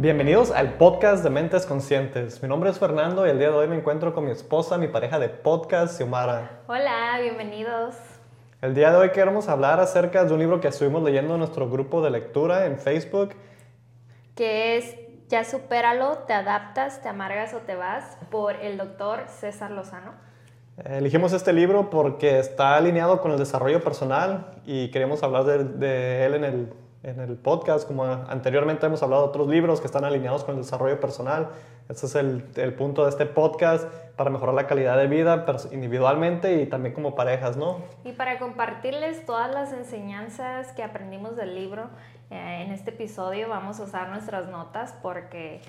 Bienvenidos al podcast de Mentes Conscientes. Mi nombre es Fernando y el día de hoy me encuentro con mi esposa, mi pareja de podcast, Xiomara. Hola, bienvenidos. El día de hoy queremos hablar acerca de un libro que estuvimos leyendo en nuestro grupo de lectura en Facebook. Que es Ya supéralo, te adaptas, te amargas o te vas, por el doctor César Lozano. Elegimos este libro porque está alineado con el desarrollo personal y queremos hablar de, de él en el en el podcast, como anteriormente hemos hablado de otros libros que están alineados con el desarrollo personal. Ese es el, el punto de este podcast para mejorar la calidad de vida individualmente y también como parejas, ¿no? Y para compartirles todas las enseñanzas que aprendimos del libro, eh, en este episodio vamos a usar nuestras notas porque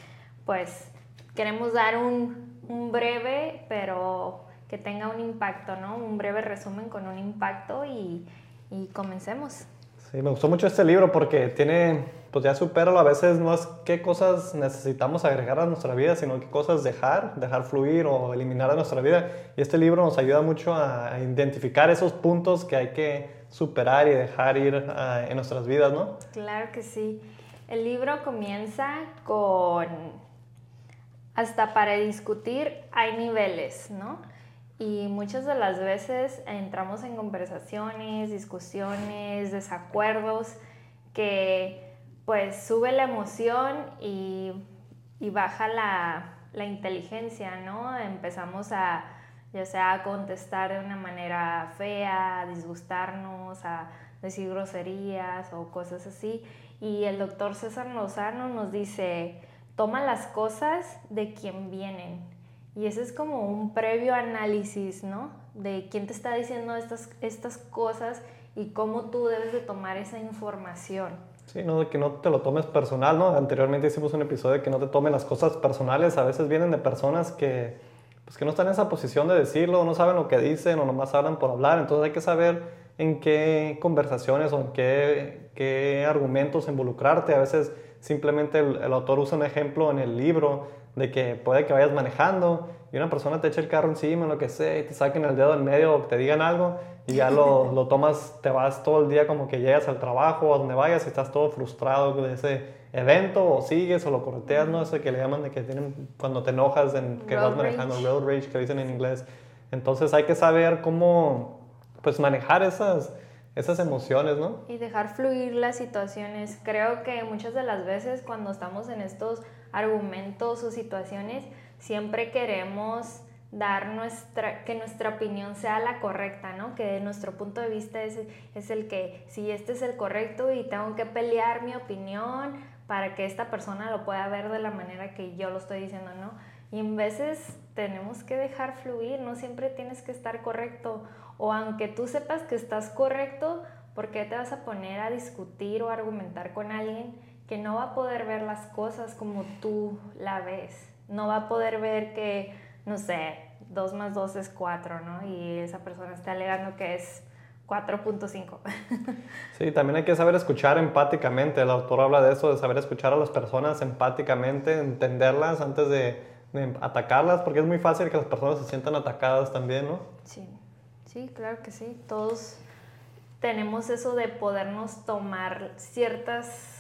pues queremos dar un, un breve, pero que tenga un impacto, ¿no? Un breve resumen con un impacto y, y comencemos. Sí, me gustó mucho este libro porque tiene, pues ya supéralo, a veces no es qué cosas necesitamos agregar a nuestra vida, sino qué cosas dejar, dejar fluir o eliminar de nuestra vida. Y este libro nos ayuda mucho a identificar esos puntos que hay que superar y dejar ir ah, en nuestras vidas, ¿no? Claro que sí. El libro comienza con, hasta para discutir hay niveles, ¿no? Y muchas de las veces entramos en conversaciones, discusiones, desacuerdos que pues sube la emoción y, baja la, inteligencia, ¿no? Empezamos a ya sea a contestar de una manera fea, a disgustarnos, a decir groserías o cosas así. Y el doctor César Lozano nos dice, toma las cosas de quien vienen y ese es como un previo análisis, ¿no? De quién te está diciendo estas, estas cosas y cómo tú debes de tomar esa información. Sí, no, de que no te lo tomes personal, ¿no? Anteriormente hicimos un episodio de que no te tomen las cosas personales. A veces vienen de personas que, pues, que no están en esa posición de decirlo, no saben lo que dicen o nomás hablan por hablar. Entonces hay que saber en qué conversaciones o en qué, qué argumentos involucrarte. A veces simplemente el, el autor usa un ejemplo en el libro de que puede que vayas manejando y una persona te eche el carro encima, lo que sea, y te saquen el dedo en medio o te digan algo y ya lo, lo, tomas, te vas todo el día como que llegas al trabajo o a donde vayas y estás todo frustrado de ese evento o sigues o lo corteas, ¿no? Eso que le llaman de que tienen cuando te enojas en que vas manejando, road rage que dicen en inglés. Entonces hay que saber cómo pues manejar esas esas emociones, ¿no? Y dejar fluir las situaciones. Creo que muchas de las veces cuando estamos en estos argumentos o situaciones, siempre queremos dar nuestra, que nuestra opinión sea la correcta, ¿no? Que nuestro punto de vista es, es el que, si este es el correcto y tengo que pelear mi opinión para que esta persona lo pueda ver de la manera que yo lo estoy diciendo, ¿no? Y en veces tenemos que dejar fluir, no siempre tienes que estar correcto o aunque tú sepas que estás correcto, ¿por qué te vas a poner a discutir o argumentar con alguien que no va a poder ver las cosas como tú la ves? No va a poder ver que, no sé, 2 más 2 es 4, ¿no? Y esa persona está alegando que es 4.5. Sí, también hay que saber escuchar empáticamente. El autor habla de eso, de saber escuchar a las personas empáticamente, entenderlas antes de, de atacarlas, porque es muy fácil que las personas se sientan atacadas también, ¿no? Sí. Sí, claro que sí. Todos tenemos eso de podernos tomar ciertas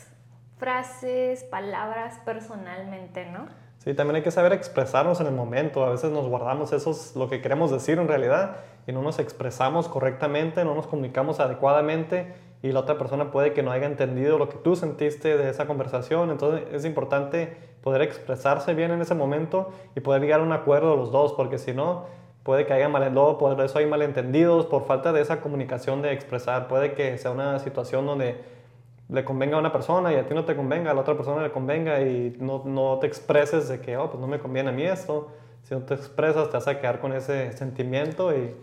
frases, palabras personalmente, ¿no? Sí, también hay que saber expresarnos en el momento. A veces nos guardamos eso, lo que queremos decir en realidad, y no nos expresamos correctamente, no nos comunicamos adecuadamente, y la otra persona puede que no haya entendido lo que tú sentiste de esa conversación. Entonces es importante poder expresarse bien en ese momento y poder llegar a un acuerdo los dos, porque si no, puede que haya malentendidos, por eso hay malentendidos, por falta de esa comunicación de expresar. Puede que sea una situación donde le convenga a una persona y a ti no te convenga, a la otra persona le convenga y no, no te expreses de que, oh, pues no me conviene a mí esto. Si no te expresas, te vas a quedar con ese sentimiento y,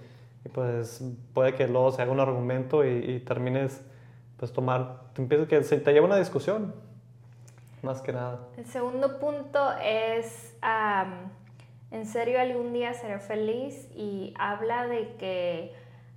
pues puede que luego se haga un argumento y, termines, pues tomar, te que se te lleva una discusión, más que nada. El segundo punto es en serio algún día seré feliz y habla de que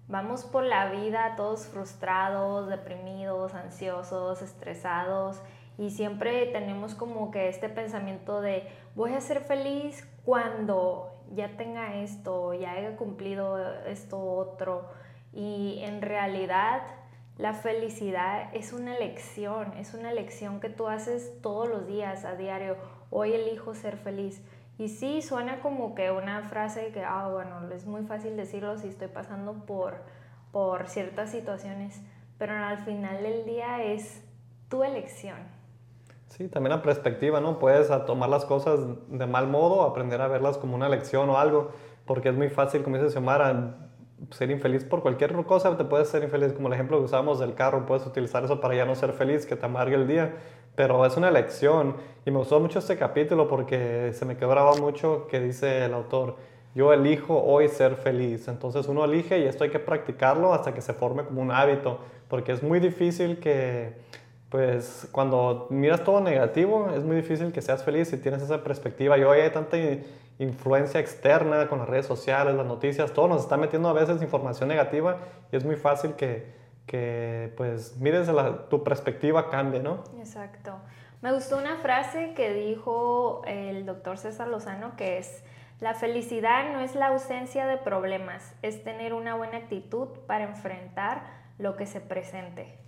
vamos por la vida todos frustrados, deprimidos, ansiosos, estresados y siempre tenemos como que este pensamiento de voy a ser feliz cuando ya tenga esto, ya haya cumplido esto otro y en realidad la felicidad es una elección, es una elección que tú haces todos los días, a diario. Hoy elijo ser feliz. Y sí, suena como que una frase que, ah, bueno, es muy fácil decirlo si estoy pasando por, por ciertas situaciones, pero al final del día es tu elección. Sí, también la perspectiva, ¿no? Puedes tomar las cosas de mal modo, aprender a verlas como una lección o algo, porque es muy fácil, como dice Xiomara, ser infeliz por cualquier cosa, te puedes ser infeliz, como el ejemplo que usamos del carro, puedes utilizar eso para ya no ser feliz, que te amargue el día, pero es una elección. Y me gustó mucho este capítulo porque se me quebraba mucho que dice el autor, yo elijo hoy ser feliz. Entonces uno elige y esto hay que practicarlo hasta que se forme como un hábito, porque es muy difícil que, pues cuando miras todo negativo, es muy difícil que seas feliz si tienes esa perspectiva. Y hoy hay tanta influencia externa con las redes sociales, las noticias, todo nos está metiendo a veces información negativa y es muy fácil que que pues mires tu perspectiva cambie, ¿no? Exacto. Me gustó una frase que dijo el doctor César Lozano que es, la felicidad no es la ausencia de problemas, es tener una buena actitud para enfrentar lo que se presente.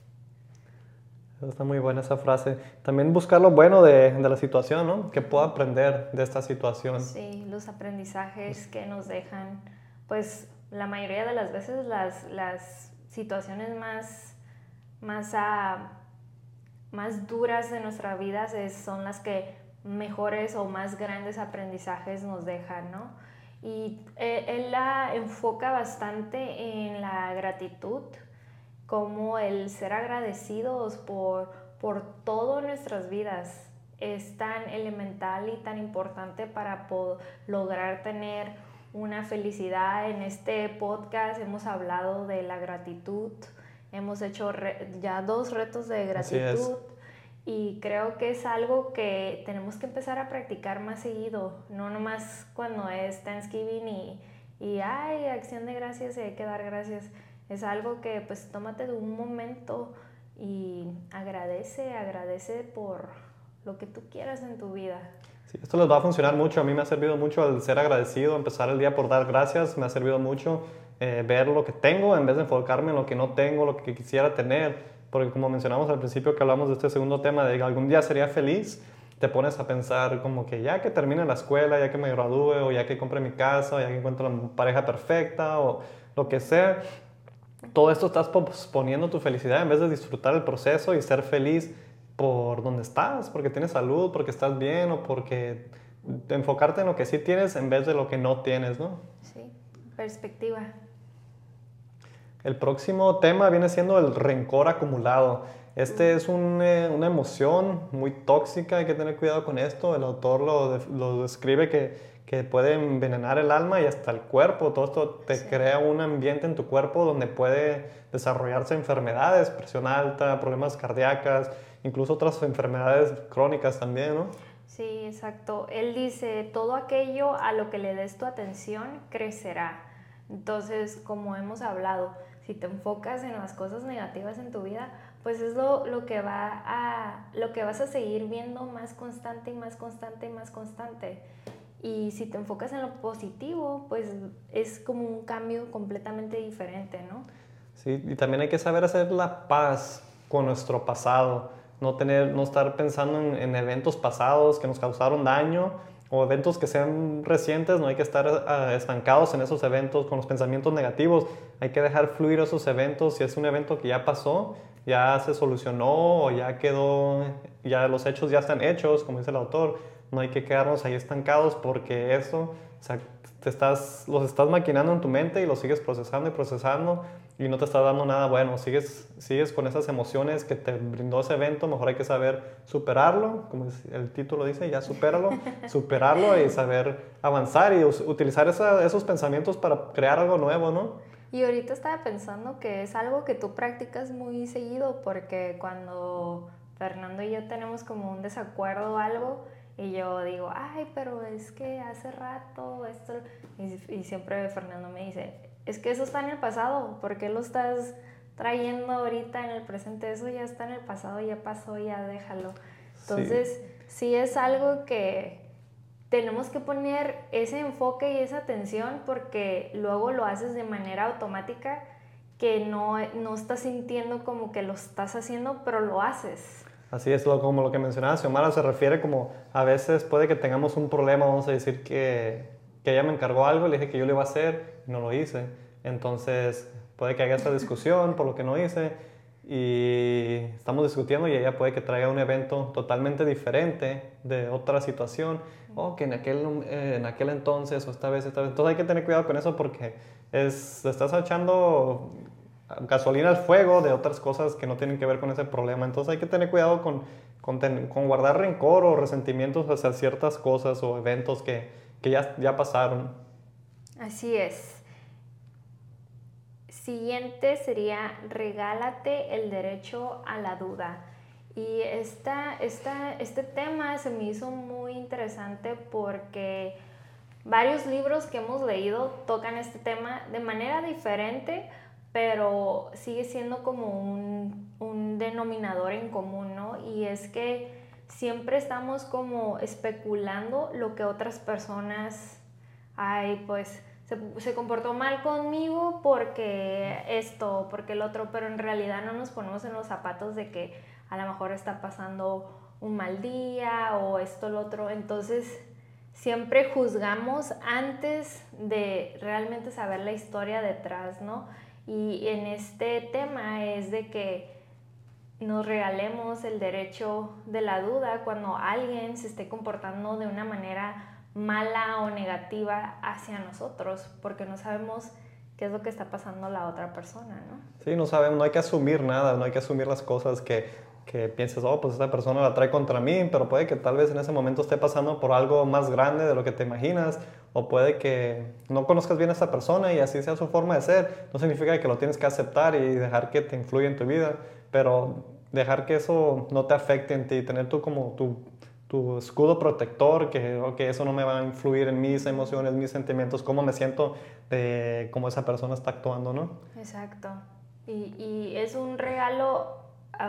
Está muy buena esa frase. También buscar lo bueno de, de la situación, ¿no? Que puedo aprender de esta situación. Sí, los aprendizajes que nos dejan, pues la mayoría de las veces las, las situaciones más, más, ah, más duras de nuestra vida son las que mejores o más grandes aprendizajes nos dejan, ¿no? Y eh, él la enfoca bastante en la gratitud, como el ser agradecidos por, por todas nuestras vidas es tan elemental y tan importante para lograr tener una felicidad. En este podcast hemos hablado de la gratitud, hemos hecho ya dos retos de gratitud y creo que es algo que tenemos que empezar a practicar más seguido, no nomás cuando es Thanksgiving y, y hay acción de gracias y hay que dar gracias. Es algo que pues tómate de un momento y agradece, agradece por lo que tú quieras en tu vida esto les va a funcionar mucho. A mí me ha servido mucho el ser agradecido, empezar el día por dar gracias. Me ha servido mucho eh, ver lo que tengo en vez de enfocarme en lo que no tengo, lo que quisiera tener. Porque como mencionamos al principio que hablamos de este segundo tema, de que algún día sería feliz, te pones a pensar como que ya que termine la escuela, ya que me gradúe, o ya que compre mi casa, o ya que encuentre la pareja perfecta, o lo que sea, todo esto estás posponiendo tu felicidad en vez de disfrutar el proceso y ser feliz por donde estás, porque tienes salud, porque estás bien o porque enfocarte en lo que sí tienes en vez de lo que no tienes, ¿no? Sí, perspectiva. El próximo tema viene siendo el rencor acumulado. Este es eh, una emoción muy tóxica, hay que tener cuidado con esto. El autor lo, lo describe que, que, puede envenenar el alma y hasta el cuerpo. Todo esto te crea un ambiente en tu cuerpo donde puede desarrollarse enfermedades, presión alta, problemas cardíacas, incluso otras enfermedades crónicas también, ¿no? Sí, exacto. Él dice, todo aquello a lo que le des tu atención crecerá. Entonces, como hemos hablado, si te enfocas en las cosas negativas en tu vida, pues es lo, lo, que va a, lo que vas a seguir viendo más constante y más constante y más constante. Y si te enfocas en lo positivo, pues es como un cambio completamente diferente, ¿no? Sí, y también hay que saber hacer la paz con nuestro pasado no, tener, no estar pensando en, eventos pasados que nos causaron daño o eventos que sean recientes, no hay que estar ah, estancados en esos eventos con los pensamientos negativos, hay que dejar fluir esos eventos, si es un evento que ya pasó, ya se solucionó o ya quedó, ya los hechos ya están hechos, como dice el autor, no hay que quedarnos ahí estancados porque eso, te estás, los estás maquinando en tu mente y los sigues procesando y procesando y no te está dando nada bueno, sigues, sigues con esas emociones que te brindó ese evento, mejor hay que saber superarlo, como el título dice, ya supéralo, superarlo y saber avanzar y utilizar esos pensamientos para crear algo nuevo, ¿no? Y ahorita estaba pensando que es algo que tú practicas muy seguido porque cuando Fernando y yo tenemos como un desacuerdo o algo, y yo digo, ay, pero es que hace rato esto, y, y siempre Fernando me dice, es que eso está en el pasado, ¿por qué lo estás trayendo ahorita en el presente? Eso ya está en el pasado, ya pasó, ya déjalo. Entonces, sí, es algo que tenemos que poner ese enfoque y esa atención porque luego lo haces de manera automática que no, no estás sintiendo como que lo estás haciendo, pero lo haces. Así es, como lo que mencionaba Xiomara, se refiere como a veces puede que tengamos un problema, vamos a decir que, que ella me encargó algo, le dije que yo lo iba a hacer y no lo hice. Entonces puede que haya esta discusión por lo que no hice y estamos discutiendo y ella puede que traiga un evento totalmente diferente de otra situación o que en aquel, eh, en aquel entonces o esta vez, esta vez. Entonces hay que tener cuidado con eso porque es, estás echando gasolina al fuego de otras cosas que no tienen que ver con ese problema. Entonces hay que tener cuidado con, con, guardar rencor o resentimientos hacia ciertas cosas o eventos que, que ya, ya pasaron. Así es. Siguiente sería regálate el derecho a la duda. Y esta, esta, este tema se me hizo muy interesante porque varios libros que hemos leído tocan este tema de manera diferente, pero sigue siendo como un, un denominador en común, ¿no? Y es que siempre estamos como especulando lo que otras personas, ay, pues se, comportó mal conmigo porque esto, porque el otro, pero en realidad no nos ponemos en los zapatos de que a lo mejor está pasando un mal día o esto, lo otro. Entonces, siempre juzgamos antes de realmente saber la historia detrás, ¿no? Y en este tema es de que nos regalemos el derecho de la duda cuando alguien se esté comportando de una manera mala o negativa hacia nosotros, porque no sabemos qué es lo que está pasando la otra persona, ¿no? Sí, no sabemos, no hay que asumir nada, no hay que asumir las cosas que, que pienses, oh, pues esta persona la trae contra mí, pero puede que tal vez en ese momento esté pasando por algo más grande de lo que te imaginas, o puede que no conozcas bien a esa persona y así sea su forma de ser. No significa que lo tienes que aceptar y dejar que te influya en tu vida, pero dejar que eso no te afecte en ti, tener tú como tu tu escudo protector, que que eso no me va a influir en mis emociones, mis sentimientos, cómo me siento de cómo esa persona está actuando, ¿no? Exacto. Y, y es un regalo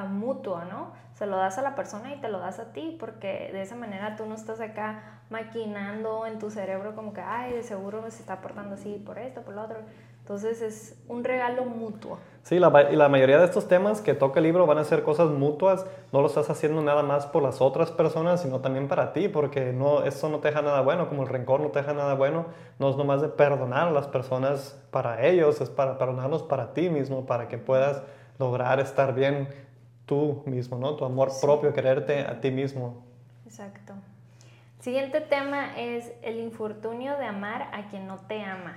mutuo, ¿no? Se lo das a la persona y te lo das a ti, porque de esa manera tú no estás acá maquinando en tu cerebro como que, ay, de seguro se está portando así por esto, por lo otro. Entonces es un regalo mutuo. Sí, la, la mayoría de estos temas que toca el libro van a ser cosas mutuas. No lo estás haciendo nada más por las otras personas, sino también para ti, porque no, eso no te deja nada bueno, como el rencor no te deja nada bueno. No es nomás de perdonar a las personas para ellos, es para perdonarlos para ti mismo, para que puedas lograr estar bien tú mismo, ¿no? Tu amor propio, quererte a ti mismo. Exacto. Siguiente tema es el infortunio de amar a quien no te ama.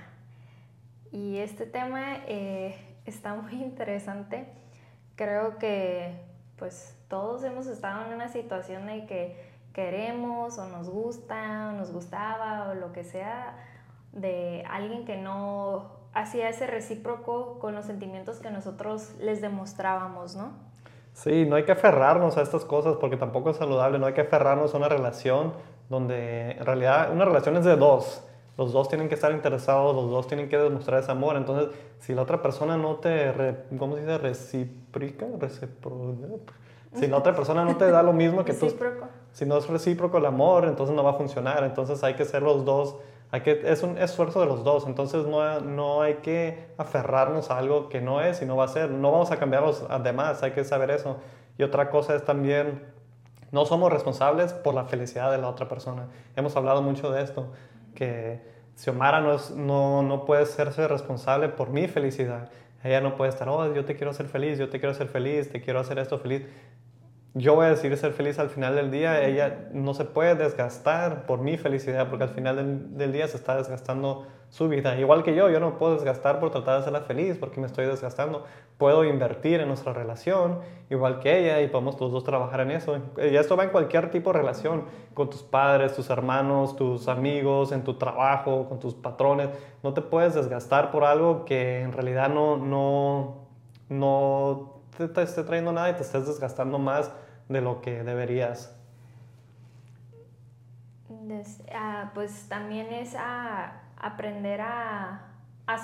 Y este tema eh, está muy interesante. Creo que pues todos hemos estado en una situación de que queremos o nos gusta o nos gustaba o lo que sea de alguien que no hacía ese recíproco con los sentimientos que nosotros les demostrábamos, ¿no? Sí, no hay que aferrarnos a estas cosas porque tampoco es saludable, no hay que aferrarnos a una relación donde en realidad una relación es de dos los dos tienen que estar interesados, los dos tienen que demostrar ese amor. Entonces, si la otra persona no te, ¿cómo se dice? Recíprica, si la otra persona no te da lo mismo que tú, si no es recíproco el amor, entonces no va a funcionar. Entonces hay que ser los dos, hay que, es un esfuerzo de los dos. Entonces no, no hay que aferrarnos a algo que no es y no va a ser. No vamos a cambiar los demás, hay que saber eso. Y otra cosa es también, no somos responsables por la felicidad de la otra persona. Hemos hablado mucho de esto que Xiomara no, no, no puede serse responsable por mi felicidad. Ella no puede estar, oh, yo te quiero hacer feliz, yo te quiero hacer feliz, te quiero hacer esto feliz. Yo voy a decir ser feliz al final del día. Ella no se puede desgastar por mi felicidad porque al final del, día se está desgastando su vida. Igual que yo, yo no puedo desgastar por tratar de hacerla feliz porque me estoy desgastando. Puedo invertir en nuestra relación, igual que ella, y podemos los dos trabajar en eso. Y esto va en cualquier tipo de relación, con tus padres, tus hermanos, tus amigos, en tu trabajo, con tus patrones. No te puedes desgastar por algo que en realidad no, no, no te esté trayendo nada y te estés desgastando más de lo que deberías. Ah, pues también es a aprender a,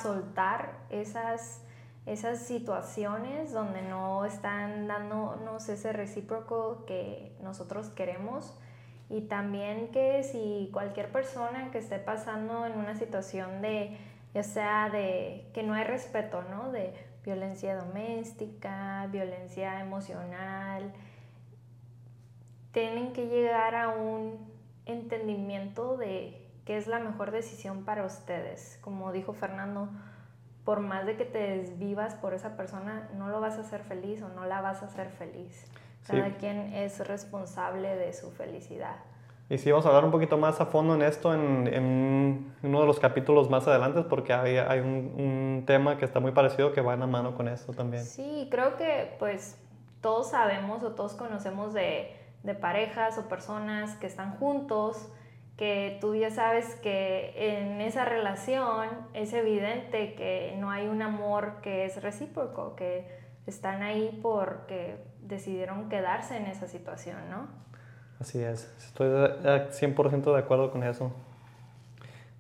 soltar esas, esas situaciones donde no están dándonos ese recíproco que nosotros queremos. Y también que si cualquier persona que esté pasando en una situación de, ya sea de que no hay respeto, ¿no? De violencia doméstica, violencia emocional, tienen que llegar a un entendimiento de qué es la mejor decisión para ustedes. Como dijo Fernando, por más de que te desvivas por esa persona, no lo vas a hacer feliz o no la vas a hacer feliz. Cada quien es responsable de su felicidad. Y sí, vamos a hablar un poquito más a fondo en esto en, uno de los capítulos más adelante, porque hay, hay un, un, tema que está muy parecido que va en la mano con esto también. Sí, creo que pues todos sabemos o todos conocemos de, de parejas o personas que están juntos, que tú ya sabes que en esa relación es evidente que no hay un amor que es recíproco, que están ahí porque decidieron quedarse en esa situación, ¿no? Así es, estoy 100% de acuerdo con eso.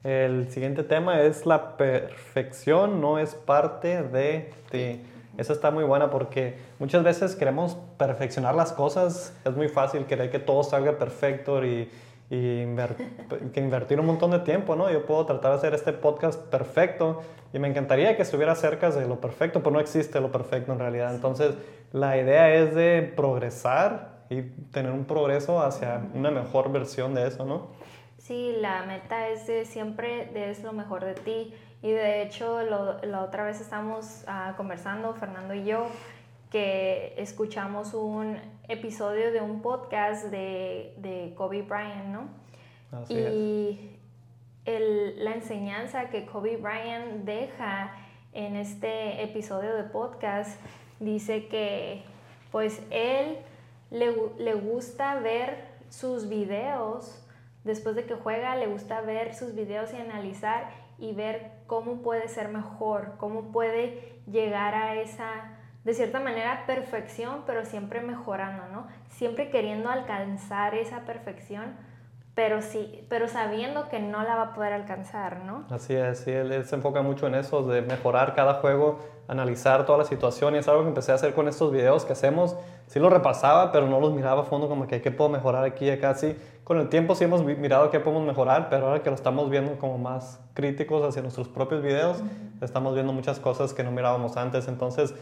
El siguiente tema es la perfección no es parte de ti. Esa está muy buena porque muchas veces queremos perfeccionar las cosas. Es muy fácil querer que todo salga perfecto y, y que invertir un montón de tiempo, ¿no? Yo puedo tratar de hacer este podcast perfecto y me encantaría que estuviera cerca de lo perfecto, pero no existe lo perfecto en realidad. Entonces, la idea es de progresar y tener un progreso hacia una mejor versión de eso, ¿no? Sí, la meta es de siempre des lo mejor de ti. Y de hecho, la otra vez estamos ah, conversando, Fernando y yo, que escuchamos un episodio de un podcast de, de Kobe Bryant, ¿no? Así y el, la enseñanza que Kobe Bryant deja en este episodio de podcast dice que pues él le, le gusta ver sus videos, después de que juega, le gusta ver sus videos y analizar y ver cómo puede ser mejor, cómo puede llegar a esa, de cierta manera, perfección, pero siempre mejorando, ¿no? Siempre queriendo alcanzar esa perfección, pero sí, pero sabiendo que no la va a poder alcanzar, ¿no? Así es, sí, él, se enfoca mucho en eso, de mejorar cada juego, analizar toda la situación, y es algo que empecé a hacer con estos videos que hacemos, sí los repasaba, pero no los miraba a fondo como que qué puedo mejorar aquí y acá, sí, con el tiempo sí hemos mirado qué podemos mejorar, pero ahora que lo estamos viendo como más críticos hacia nuestros propios videos, estamos viendo muchas cosas que no mirábamos antes, entonces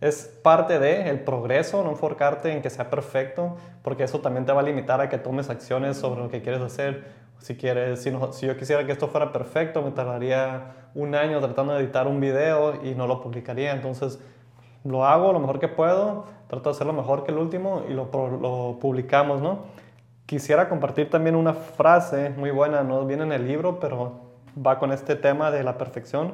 es parte de el progreso, no enfocarte en que sea perfecto, porque eso también te va a limitar a que tomes acciones sobre lo que quieres hacer. Si, quieres, si, si yo quisiera que esto fuera perfecto, me tardaría un año tratando de editar un video y no lo publicaría. Entonces, lo hago lo mejor que puedo, trato de hacerlo mejor que el último y lo, lo publicamos, ¿no? Quisiera compartir también una frase muy buena, no viene en el libro, pero va con este tema de la perfección.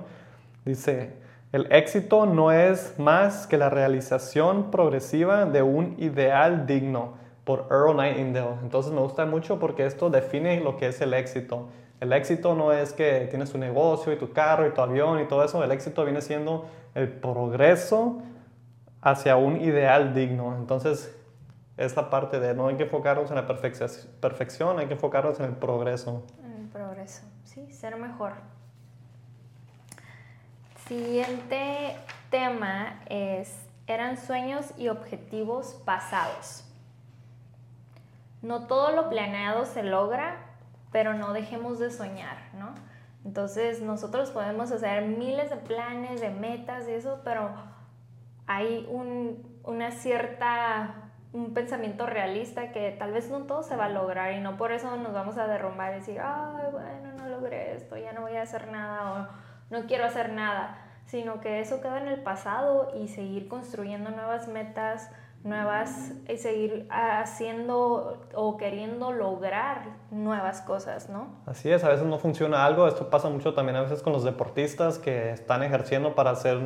Dice, el éxito no es más que la realización progresiva de un ideal digno por Earl Nightingale. Entonces me gusta mucho porque esto define lo que es el éxito. El éxito no es que tienes tu negocio y tu carro y tu avión y todo eso. El éxito viene siendo el progreso hacia un ideal digno. Entonces, esta parte de no hay que enfocarnos en la perfección, hay que enfocarnos en el progreso. En el progreso, sí, ser mejor. Siguiente tema es, eran sueños y objetivos pasados. No todo lo planeado se logra, pero no dejemos de soñar, ¿no? Entonces nosotros podemos hacer miles de planes, de metas y eso, pero hay un, una cierta, un pensamiento realista que tal vez no todo se va a lograr y no por eso nos vamos a derrumbar y decir, ay, bueno, no logré esto, ya no voy a hacer nada o no quiero hacer nada, sino que eso queda en el pasado y seguir construyendo nuevas metas, nuevas, y seguir haciendo o queriendo lograr nuevas cosas, ¿no? Así es, a veces no funciona algo, esto pasa mucho también a veces con los deportistas que están ejerciendo para, hacer,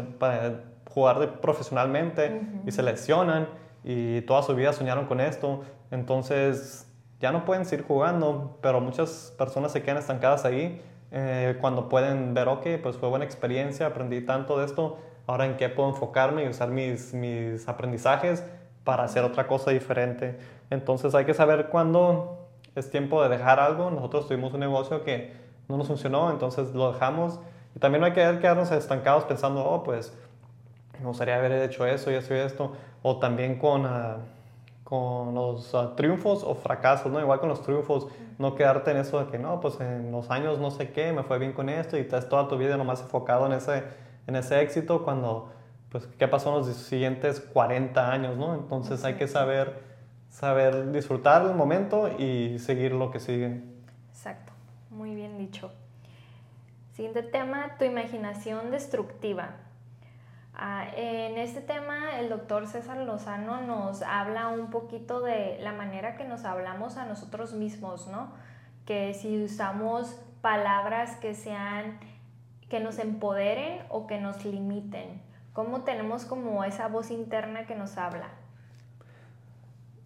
jugar profesionalmente y se lesionan y toda su vida soñaron con esto, entonces ya no pueden seguir jugando, pero muchas personas se quedan estancadas ahí eh, cuando pueden ver, ok, pues fue buena experiencia, aprendí tanto de esto, ahora en qué puedo enfocarme y usar mis, mis aprendizajes para hacer otra cosa diferente. Entonces hay que saber cuándo es tiempo de dejar algo. Nosotros tuvimos un negocio que no nos funcionó, entonces lo dejamos. Y también no hay que quedarnos estancados pensando, oh, pues me gustaría haber hecho eso y eso y esto. O también con... Ah, con los ah, triunfos o fracasos, ¿no? Igual con los triunfos, no quedarte en eso de que no, pues en los años no sé qué, me fue bien con esto y estás toda tu vida nomás enfocado en ese, en ese éxito cuando pues, ¿qué pasó en los siguientes 40 años, no? Entonces hay que saber, saber disfrutar el momento y seguir lo que sigue. Exacto, muy bien dicho. Siguiente tema, tu imaginación destructiva. Ah, en este tema, el doctor César Lozano nos habla un poquito de la manera que nos hablamos a nosotros mismos, ¿no? Que si usamos palabras que sean, que nos empoderen o que nos limiten. ¿Cómo tenemos como esa voz interna que nos habla?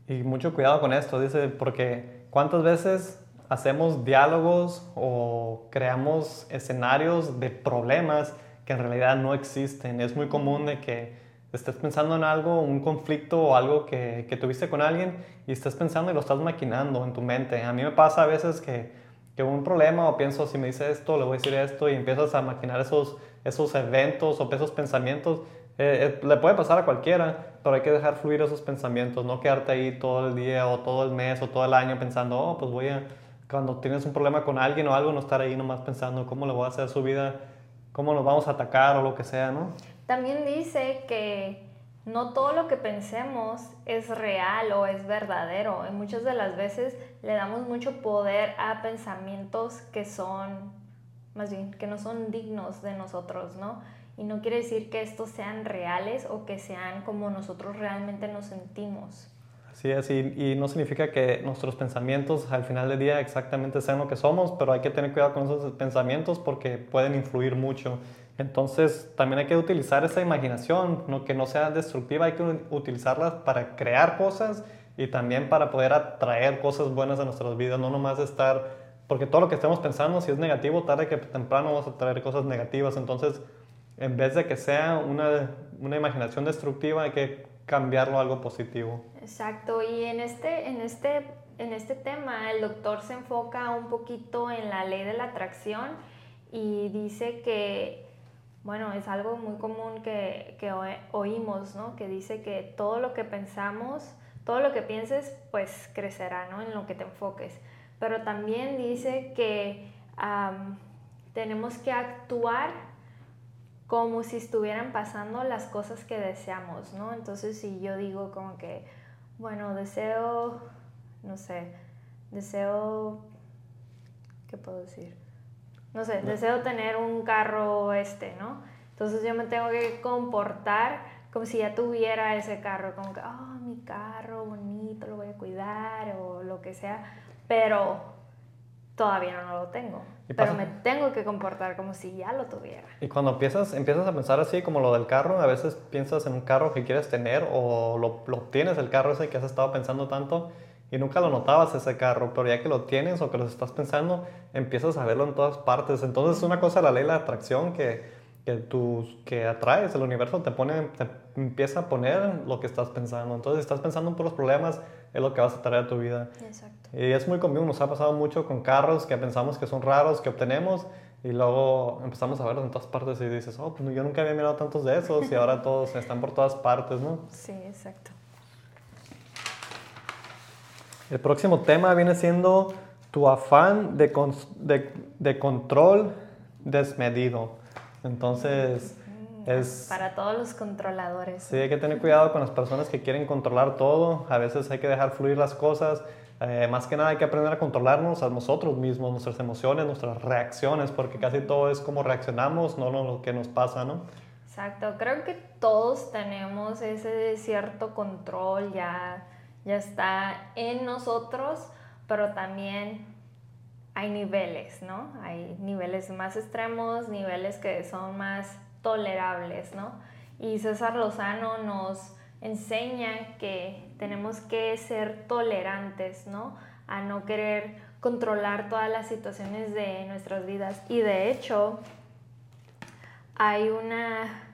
Y mucho cuidado con esto, dice, porque ¿cuántas veces hacemos diálogos o creamos escenarios de problemas? Que en realidad no existen. Es muy común de que estés pensando en algo, un conflicto o algo que, que tuviste con alguien y estés pensando y lo estás maquinando en tu mente. A mí me pasa a veces que, que un problema o pienso si me dice esto, le voy a decir esto y empiezas a maquinar esos, esos eventos o esos pensamientos. Eh, eh, le puede pasar a cualquiera, pero hay que dejar fluir esos pensamientos, no quedarte ahí todo el día o todo el mes o todo el año pensando, oh, pues voy a, cuando tienes un problema con alguien o algo, no estar ahí nomás pensando cómo le voy a hacer su vida cómo nos vamos a atacar o lo que sea, ¿no? También dice que no todo lo que pensemos es real o es verdadero. Y muchas de las veces le damos mucho poder a pensamientos que son, más bien, que no son dignos de nosotros, ¿no? Y no quiere decir que estos sean reales o que sean como nosotros realmente nos sentimos. Así es, y, no significa que nuestros pensamientos al final del día exactamente sean lo que somos, pero hay que tener cuidado con esos pensamientos porque pueden influir mucho. Entonces también hay que utilizar esa imaginación, ¿no? que no sea destructiva, hay que utilizarla para crear cosas y también para poder atraer cosas buenas a nuestras vidas, no nomás estar, porque todo lo que estemos pensando, si es negativo, tarde que temprano vamos a traer cosas negativas. Entonces, en vez de que sea una, una imaginación destructiva, hay que cambiarlo a algo positivo. Exacto, y en este, en este, en este tema el doctor se enfoca un poquito en la ley de la atracción y dice que, bueno, es algo muy común que, que oímos, ¿no? Que dice que todo lo que pensamos, todo lo que pienses, pues crecerá, ¿no? En lo que te enfoques. Pero también dice que tenemos que actuar como si estuvieran pasando las cosas que deseamos, ¿no? Entonces, si yo digo como que, bueno, deseo, no sé, deseo, ¿qué puedo decir? No sé, deseo tener un carro este, ¿no? Entonces yo me tengo que comportar como si ya tuviera ese carro, como que, oh, mi carro bonito, lo voy a cuidar o lo que sea, pero todavía no lo tengo. Pero me tengo que comportar como si ya lo tuviera. Y cuando empiezas, empiezas a pensar así como lo del carro, a veces piensas en un carro que quieres tener o lo, lo obtienes, el carro ese que has estado pensando tanto y nunca lo notabas ese carro, pero ya que lo tienes o que lo estás pensando, empiezas a verlo en todas partes. Entonces es una cosa la ley de la atracción que, que, tú, que atraes, el universo te, pone, te empieza a poner lo que estás pensando. Entonces si estás pensando en los problemas, es lo que vas a traer a tu vida. Exacto. Y es muy común, nos ha pasado mucho con carros que pensamos que son raros, que obtenemos, y luego empezamos a verlos en todas partes y dices, oh, pues yo nunca había mirado tantos de esos y ahora todos están por todas partes, ¿no? Sí, exacto. El próximo tema viene siendo tu afán de, de, de control desmedido. Entonces, mm, es... Para todos los controladores. Sí, hay que tener cuidado con las personas que quieren controlar todo. A veces hay que dejar fluir las cosas eh, más que nada hay que aprender a controlarnos a nosotros mismos, nuestras emociones, nuestras reacciones, porque casi todo es como reaccionamos, no lo que nos pasa, ¿no? Exacto, creo que todos tenemos ese cierto control, ya, ya está en nosotros, pero también hay niveles, ¿no? Hay niveles más extremos, niveles que son más tolerables, ¿no? Y César Lozano nos enseña que tenemos que ser tolerantes, ¿no? A no querer controlar todas las situaciones de nuestras vidas. Y de hecho, hay una,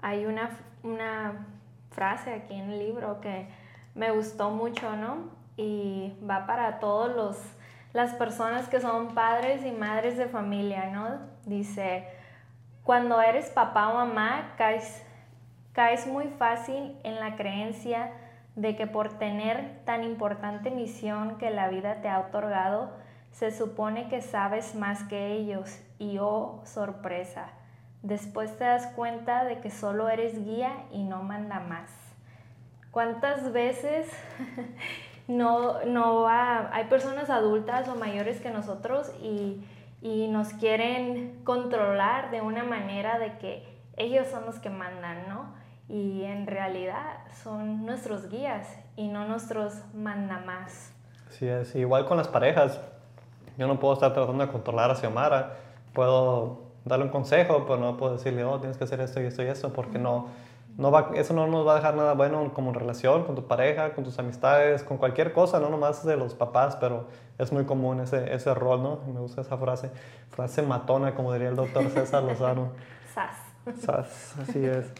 hay una, una frase aquí en el libro que me gustó mucho, ¿no? Y va para todos los las personas que son padres y madres de familia, ¿no? Dice, cuando eres papá o mamá, caes Caes muy fácil en la creencia de que por tener tan importante misión que la vida te ha otorgado, se supone que sabes más que ellos y oh sorpresa, después te das cuenta de que solo eres guía y no manda más. ¿Cuántas veces no, no hay personas adultas o mayores que nosotros y, y nos quieren controlar de una manera de que ellos son los que mandan, ¿no? Y en realidad son nuestros guías y no nuestros mandamás. Sí, es igual con las parejas. Yo no puedo estar tratando de controlar a Xiomara. Puedo darle un consejo, pero no puedo decirle, oh, tienes que hacer esto y esto y esto, porque no, no va, eso no nos va a dejar nada bueno como relación con tu pareja, con tus amistades, con cualquier cosa, no nomás de los papás, pero es muy común ese, ese rol, ¿no? Me gusta esa frase, frase matona, como diría el doctor César Lozano. Sas. Sas, así es.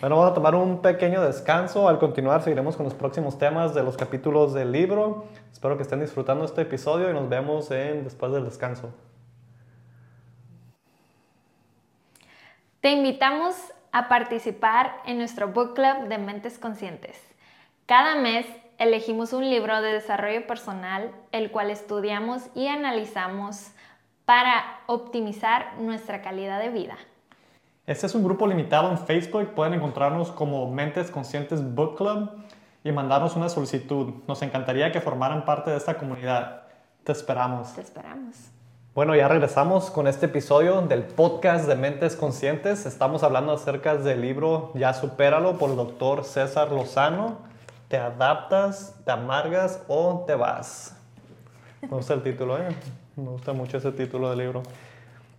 Bueno, vamos a tomar un pequeño descanso. Al continuar, seguiremos con los próximos temas de los capítulos del libro. Espero que estén disfrutando este episodio y nos vemos en después del descanso. Te invitamos a participar en nuestro book club de mentes conscientes. Cada mes elegimos un libro de desarrollo personal, el cual estudiamos y analizamos para optimizar nuestra calidad de vida. Este es un grupo limitado en Facebook. Pueden encontrarnos como Mentes Conscientes Book Club y mandarnos una solicitud. Nos encantaría que formaran parte de esta comunidad. Te esperamos. Te esperamos. Bueno, ya regresamos con este episodio del podcast de Mentes Conscientes. Estamos hablando acerca del libro Ya Supéralo por el doctor César Lozano. ¿Te adaptas, te amargas o te vas? Me gusta el título, ¿eh? Me gusta mucho ese título del libro.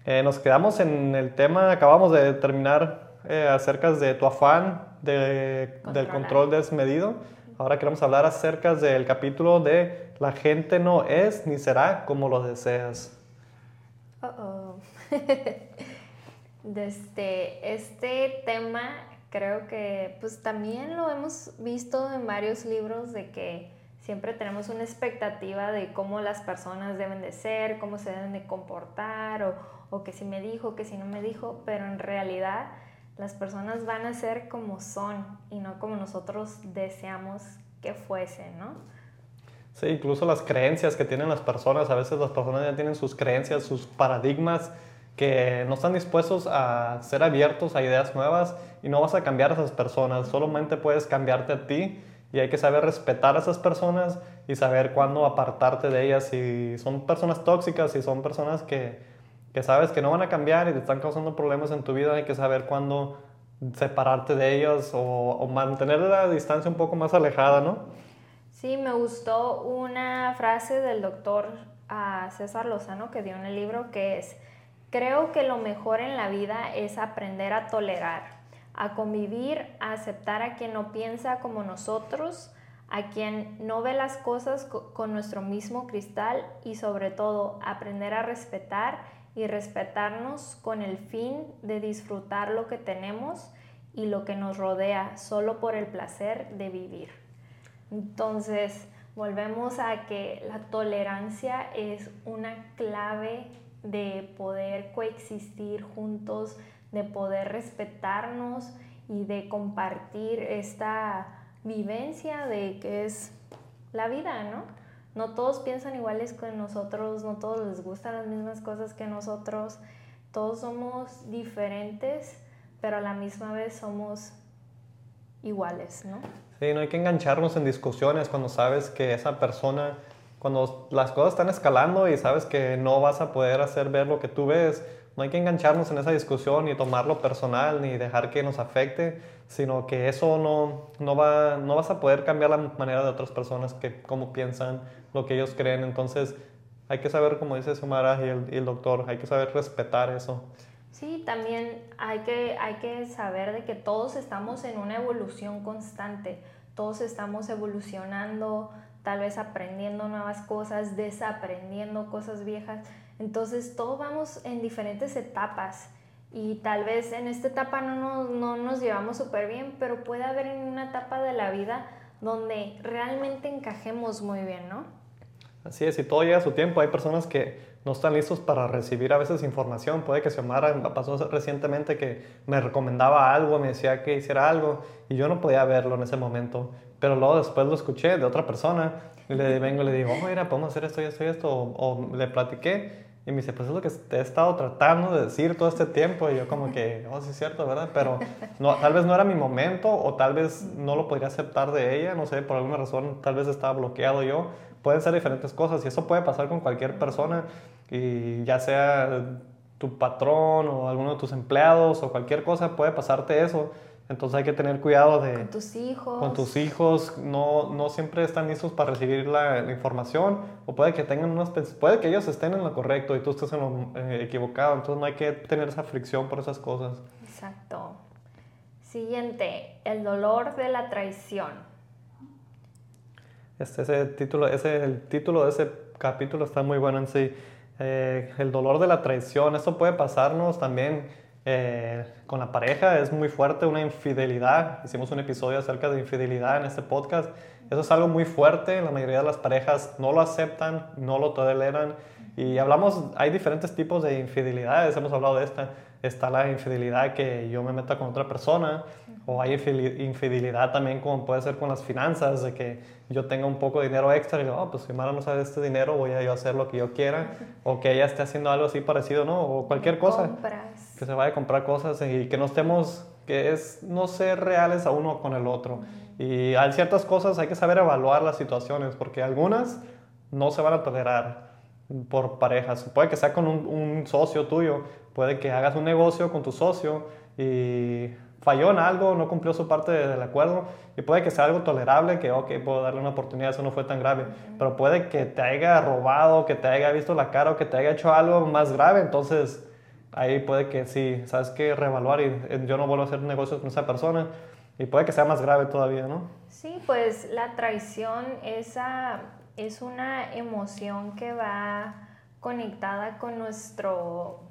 Eh, nos quedamos en el tema, acabamos de terminar eh, acerca de tu afán de, del control desmedido. Ahora queremos hablar acerca del capítulo de la gente no es ni será como lo deseas. Desde este tema creo que pues también lo hemos visto en varios libros de que siempre tenemos una expectativa de cómo las personas deben de ser, cómo se deben de comportar o, o que si me dijo, que si no me dijo, pero en realidad las personas van a ser como son y no como nosotros deseamos que fuesen, ¿no? Sí, incluso las creencias que tienen las personas, a veces las personas ya tienen sus creencias, sus paradigmas que no están dispuestos a ser abiertos a ideas nuevas y no vas a cambiar a esas personas, solamente puedes cambiarte a ti y hay que saber respetar a esas personas y saber cuándo apartarte de ellas si son personas tóxicas, si son personas que que sabes que no van a cambiar y te están causando problemas en tu vida, hay que saber cuándo separarte de ellos o, mantener la distancia un poco más alejada, ¿no? Sí, me gustó una frase del doctor César Lozano que dio en el libro que es, creo que lo mejor en la vida es aprender a tolerar, a convivir, a aceptar a quien no piensa como nosotros, a quien no ve las cosas con nuestro mismo cristal y sobre todo aprender a respetar y respetarnos con el fin de disfrutar lo que tenemos y lo que nos rodea solo por el placer de vivir. Entonces, volvemos a que la tolerancia es una clave de poder coexistir juntos, de poder respetarnos y de compartir esta vivencia de que es la vida, ¿no? No todos piensan iguales que nosotros, no todos les gustan las mismas cosas que nosotros, todos somos diferentes, pero a la misma vez somos iguales, ¿no? Sí, no hay que engancharnos en discusiones cuando sabes que esa persona, cuando las cosas están escalando y sabes que no vas a poder hacer ver lo que tú ves, no hay que engancharnos en esa discusión ni tomarlo personal ni dejar que nos afecte, sino que eso no, no, va, no vas a poder cambiar la manera de otras personas que cómo piensan, lo que ellos creen. Entonces hay que saber, como dice Sumara y el, y el doctor, hay que saber respetar eso. Sí, también hay que, hay que saber de que todos estamos en una evolución constante, todos estamos evolucionando, tal vez aprendiendo nuevas cosas, desaprendiendo cosas viejas. Entonces, todos vamos en diferentes etapas y tal vez en esta etapa no, no, nos llevamos súper bien, pero puede haber en una etapa de la vida donde realmente encajemos muy bien, ¿no? Así es, y todo llega a su tiempo. Hay personas que no están listos para recibir a veces información. Puede que Xiomara pasó recientemente que me recomendaba algo, me decía que hiciera algo y yo no podía verlo en ese momento. Pero luego después lo escuché de otra persona y le vengo y le digo, oh, mira, podemos hacer esto y esto y esto, o, o le platiqué Y me dice, pues es lo que te he estado tratando de decir todo este tiempo. Y yo como que, oh, sí es cierto, ¿verdad? Pero no, tal vez no era mi momento o tal vez no lo podría aceptar de ella, no sé, por alguna razón tal vez estaba bloqueado yo. Pueden ser diferentes cosas y eso puede pasar con cualquier persona y ya sea tu patrón o alguno de tus empleados o cualquier cosa, puede pasarte eso. Entonces hay que tener cuidado de... Con tus hijos. Con tus hijos, no, no siempre están listos para recibir la, información o puede que tengan unos... Puede que ellos estén en lo correcto y tú estés en lo eh, equivocado, entonces no hay que tener esa fricción por esas cosas. Exacto. Siguiente, el dolor de la traición. Este, ese título, ese, el título de ese capítulo está muy bueno en sí. Eh, el dolor de la traición, eso puede pasarnos también eh, con la pareja es muy fuerte, una infidelidad. Hicimos un episodio acerca de infidelidad en este podcast. Eso es algo muy fuerte, la mayoría de las parejas no lo aceptan, no lo toleran. Y hablamos, hay diferentes tipos de infidelidades, hemos hablado de esta. Está la infidelidad que yo me meta con otra persona, o hay infidelidad también como puede ser con las finanzas, de que yo tenga un poco de dinero extra y digo, oh, pues si Mara no sabe este dinero, voy a yo hacer lo que yo quiera, o que ella esté haciendo algo así parecido, ¿no? O cualquier cosa. Compras que se vaya a comprar cosas y que no estemos, que es no ser reales a uno con el otro. Y hay ciertas cosas, hay que saber evaluar las situaciones, porque algunas no se van a tolerar por parejas. Puede que sea con un, socio tuyo, puede que hagas un negocio con tu socio y falló en algo, no cumplió su parte del acuerdo y puede que sea algo tolerable, que ok, puedo darle una oportunidad, eso no fue tan grave, pero puede que te haya robado, que te haya visto la cara o que te haya hecho algo más grave, entonces ahí puede que sí, sabes que reevaluar y eh, yo no vuelvo a hacer negocios con esa persona y puede que sea más grave todavía, ¿no? Sí, pues la traición esa es una emoción que va conectada con nuestro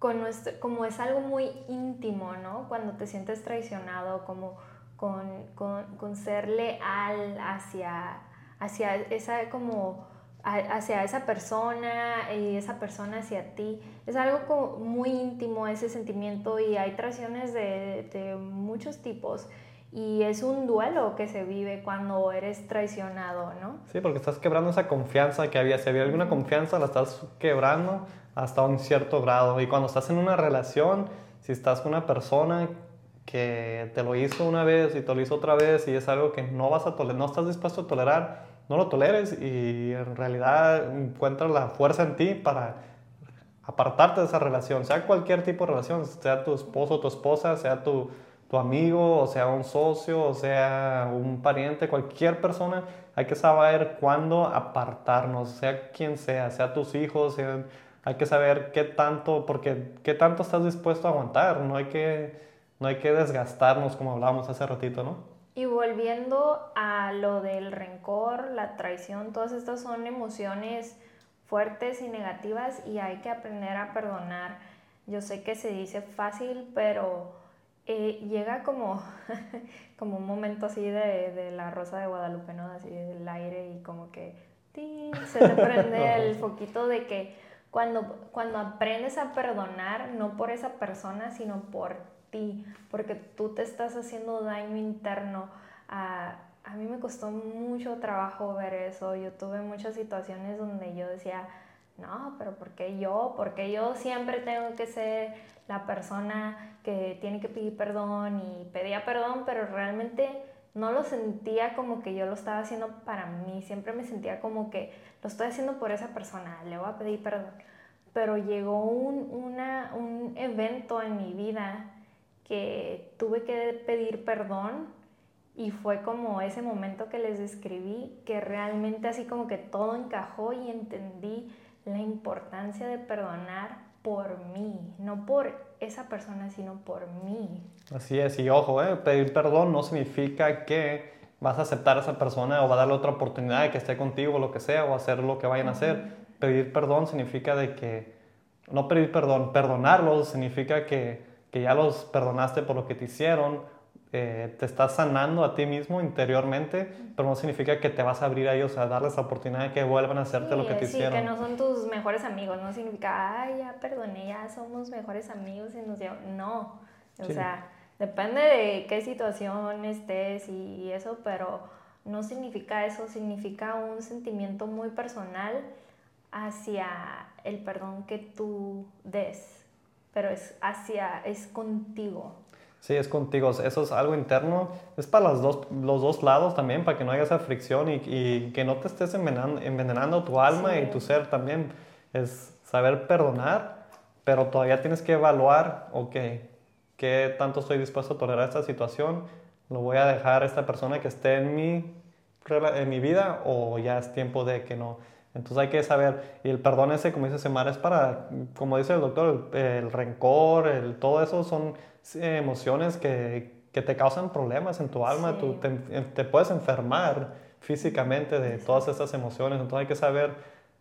con nuestro, como es algo muy íntimo, ¿no? Cuando te sientes traicionado, como con, con, con ser leal hacia, hacia esa como hacia esa persona y esa persona hacia ti. Es algo como muy íntimo ese sentimiento y hay traiciones de, de, muchos tipos y es un duelo que se vive cuando eres traicionado, ¿no? Sí, porque estás quebrando esa confianza que había. Si había alguna confianza, la estás quebrando hasta un cierto grado. Y cuando estás en una relación, si estás con una persona que te lo hizo una vez y te lo hizo otra vez y es algo que no vas a tolerar, no estás dispuesto a tolerar, no lo toleres y en realidad encuentras la fuerza en ti para apartarte de esa relación, sea cualquier tipo de relación, sea tu esposo tu esposa, sea tu, tu amigo, o sea un socio, o sea un pariente, cualquier persona, hay que saber cuándo apartarnos, sea quien sea, sea tus hijos, hay que saber qué tanto, porque qué tanto estás dispuesto a aguantar, no hay que, no hay que desgastarnos como hablábamos hace ratito, ¿no? Y volviendo a lo del rencor, la traición, todas estas son emociones fuertes y negativas y hay que aprender a perdonar. Yo sé que se dice fácil, pero eh, llega como, como un momento así de, de, la rosa de Guadalupe, ¿no? Así del aire y como que se te prende el foquito de que cuando, cuando aprendes a perdonar, no por esa persona, sino por porque tú te estás haciendo daño interno. A, a mí me costó mucho trabajo ver eso. Yo tuve muchas situaciones donde yo decía, no, pero ¿por qué yo? Porque yo siempre tengo que ser la persona que tiene que pedir perdón y pedía perdón, pero realmente no lo sentía como que yo lo estaba haciendo para mí, siempre me sentía como que lo estoy haciendo por esa persona, le voy a pedir perdón. Pero llegó un, una, un evento en mi vida que tuve que pedir perdón y fue como ese momento que les describí que realmente así como que todo encajó y entendí la importancia de perdonar por mí, no por esa persona, sino por mí. Así es, y ojo, ¿eh? pedir perdón no significa que vas a aceptar a esa persona o va a darle otra oportunidad de que esté contigo o lo que sea, o hacer lo que vayan a hacer. Pedir perdón significa de que, no pedir perdón, perdonarlos significa que que ya los perdonaste por lo que te hicieron, eh, te estás sanando a ti mismo interiormente, pero no significa que te vas a abrir a ellos a darles la oportunidad de que vuelvan a hacerte lo que te sí, hicieron. que no son tus mejores amigos, no significa, ay, ya perdoné, ya somos mejores amigos y nos No, o sea, depende de qué situación estés y eso, pero no significa eso, significa un sentimiento muy personal hacia el perdón que tú des, pero es hacia, es contigo. Sí, es contigo. Eso es algo interno. Es para los dos, los dos lados también, para que no haya esa fricción y, y que no te estés envenenando, envenenando tu alma y tu ser también. Es saber perdonar, pero todavía tienes que evaluar, ok, ¿qué tanto estoy dispuesto a tolerar esta situación? ¿Lo voy a dejar a esta persona que esté en mi, en mi vida o ya es tiempo de que no? Entonces hay que saber, y el perdón ese, como dice Semar, es para, como dice el doctor, el, rencor, el, todo eso son emociones que, que, te causan problemas en tu alma, tú te, te, puedes enfermar físicamente de todas estas emociones, entonces hay que saber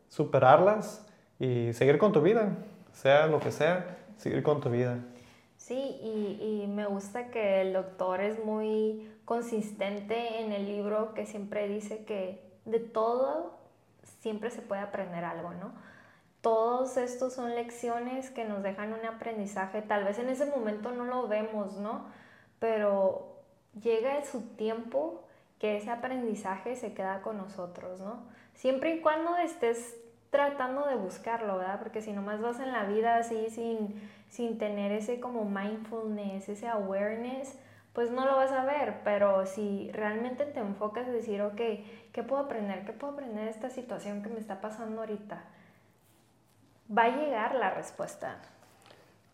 superarlas y seguir con tu vida, sea lo que sea, seguir con tu vida. Sí, y, y me gusta que el doctor es muy consistente en el libro que siempre dice que de todo siempre se puede aprender algo, ¿no? Todos estos son lecciones que nos dejan un aprendizaje, tal vez en ese momento no lo vemos, ¿no? Pero llega su tiempo que ese aprendizaje se queda con nosotros, ¿no? Siempre y cuando estés tratando de buscarlo, ¿verdad? Porque si nomás vas en la vida así sin, sin tener ese como mindfulness, ese awareness, pues no lo vas a ver, pero si realmente te enfocas a decir, ok, ¿qué puedo aprender? ¿Qué puedo aprender de esta situación que me está pasando ahorita? Va a llegar la respuesta.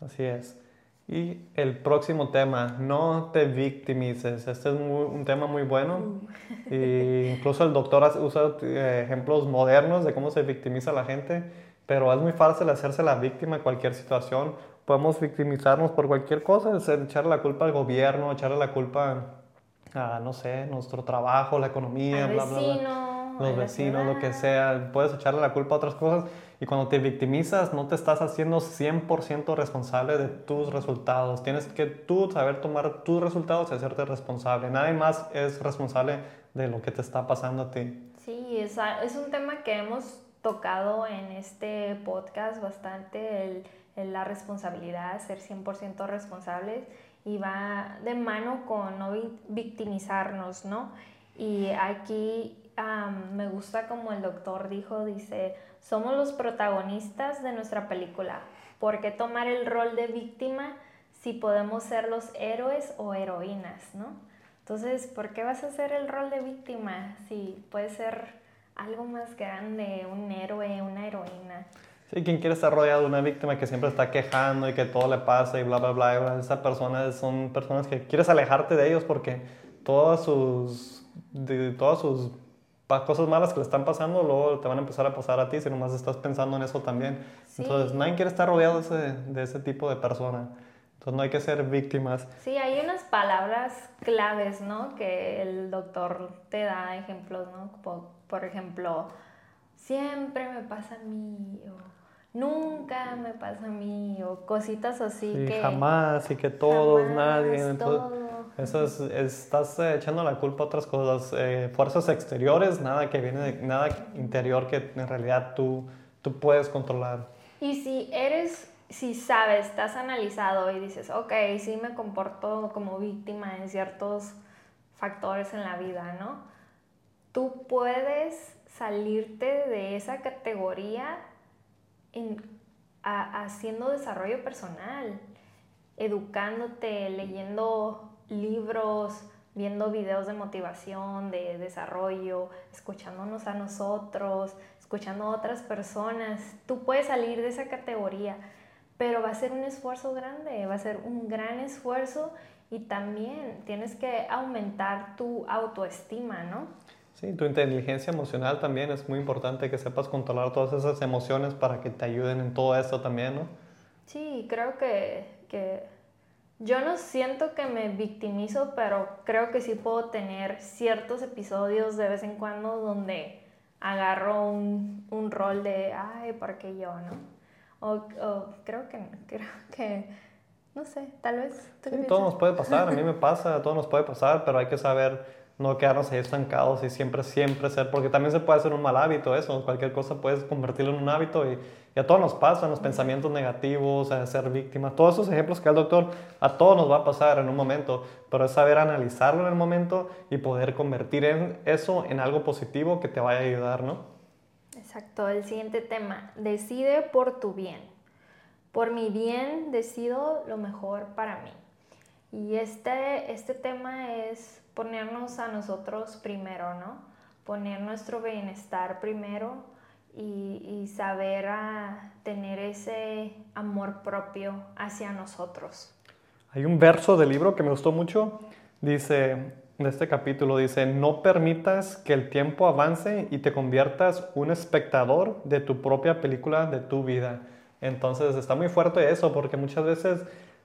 Así es. Y el próximo tema, no te victimices. Este es un tema muy bueno. Uh. Y incluso el doctor usa eh, ejemplos modernos de cómo se victimiza la gente, pero es muy fácil hacerse la víctima en cualquier situación podemos victimizarnos por cualquier cosa, es echarle la culpa al gobierno, echarle la culpa a, no sé, nuestro trabajo, la economía, bla, bla, bla, los vecinos, lo que sea. Puedes echarle la culpa a otras cosas y cuando te victimizas no te estás haciendo 100% responsable de tus resultados. Tienes que tú saber tomar tus resultados y hacerte responsable. Nadie más es responsable de lo que te está pasando a ti. Sí, es, es un tema que hemos tocado en este podcast bastante, el la responsabilidad, ser 100% responsables y va de mano con no victimizarnos, ¿no? Y aquí me gusta como el doctor dijo, dice, somos los protagonistas de nuestra película. ¿Por qué tomar el rol de víctima si podemos ser los héroes o heroínas, ¿no? Entonces, ¿por qué vas a hacer el rol de víctima si puedes ser algo más grande, un héroe, una heroína? Sí, quien quiere estar rodeado de una víctima que siempre está quejando y que todo le pasa y bla, bla, bla. bla Esas personas son personas que quieres alejarte de ellos porque todas sus, de, todas sus cosas malas que le están pasando luego te van a empezar a pasar a ti si nomás estás pensando en eso también. Entonces, nadie quiere estar rodeado de ese, de ese tipo de persona. Entonces, no hay que ser víctimas. Sí, hay unas palabras claves, ¿no? Que el doctor te da ejemplos, ¿no? Por, por ejemplo, siempre me pasa a mí. O, nunca me pasa a mí o cositas así sí, que jamás y que todos nadie eso es, estás eh, echando la culpa a otras cosas eh, fuerzas exteriores nada que viene de nada interior que en realidad tú tú puedes controlar. Y si eres si sabes estás analizado y dices ok sí me comporto como víctima en ciertos factores en la vida no tú puedes salirte de esa categoría haciendo desarrollo personal, educándote, leyendo libros, viendo videos de motivación, de desarrollo, escuchándonos a nosotros, escuchando a otras personas. Tú puedes salir de esa categoría, pero va a ser un esfuerzo grande, va a ser un gran esfuerzo y también tienes que aumentar tu autoestima, ¿no? Sí, tu inteligencia emocional también es muy importante que sepas controlar todas esas emociones para que te ayuden en todo esto también, ¿no? Sí, creo que, que yo no siento que me victimizo, pero creo que sí puedo tener ciertos episodios de vez en cuando donde agarro un, un rol de, ay, ¿por qué yo, no? O, creo que, creo que, no sé, tal vez. Sí, todo nos puede pasar, a mí me pasa, todo nos puede pasar, pero hay que saber no quedarnos ahí estancados y siempre, siempre ser, porque también se puede hacer un mal hábito eso, cualquier cosa puedes convertirlo en un hábito y, a todos nos pasan los pensamientos negativos, a ser víctimas, todos esos ejemplos que el doctor, a todos nos va a pasar en un momento, pero es saber analizarlo en el momento y poder convertir en eso en algo positivo que te vaya a ayudar, ¿no? Exacto, el siguiente tema, decide por tu bien. Por mi bien decido lo mejor para mí. Y este, este tema es ponernos a nosotros primero, ¿no? Poner nuestro bienestar primero y, saber tener ese amor propio hacia nosotros. Hay un verso del libro que me gustó mucho, dice, de este capítulo, dice, no permitas que el tiempo avance y te conviertas un espectador de tu propia película, de tu vida. Entonces está muy fuerte eso, porque muchas veces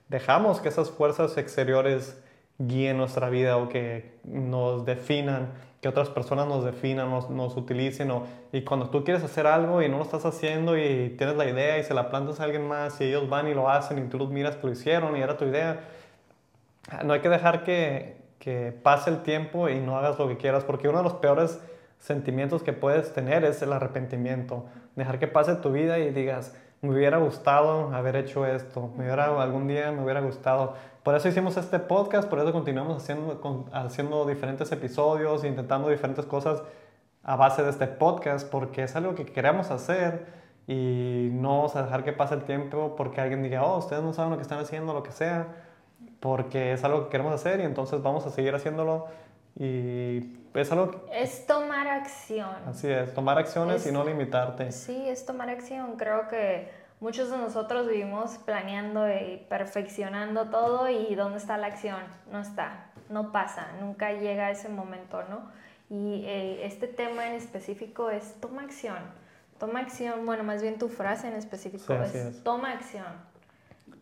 dejamos que esas fuerzas exteriores guíen nuestra vida o que nos definan, que otras personas nos definan, nos, nos utilicen. O, y cuando tú quieres hacer algo y no lo estás haciendo y tienes la idea y se la plantas a alguien más y ellos van y lo hacen y tú los miras que lo hicieron y era tu idea, no hay que dejar que, que pase el tiempo y no hagas lo que quieras, porque uno de los peores sentimientos que puedes tener es el arrepentimiento. Dejar que pase tu vida y digas, me hubiera gustado haber hecho esto, me hubiera, algún día me hubiera gustado. Por eso hicimos este podcast, por eso continuamos haciendo, haciendo diferentes episodios, intentando diferentes cosas a base de este podcast, porque es algo que queremos hacer y no vamos a dejar que pase el tiempo porque alguien diga, oh, ustedes no saben lo que están haciendo, lo que sea, porque es algo que queremos hacer y entonces vamos a seguir haciéndolo y es algo... Es tomar acción. Así es, tomar acciones y no limitarte. Sí, es tomar acción. Creo que muchos de nosotros vivimos planeando y perfeccionando todo y ¿dónde está la acción? No está, no pasa, nunca llega ese momento, ¿no? Y eh, este tema en específico es toma acción. Toma acción, bueno, más bien tu frase en específico es, toma acción.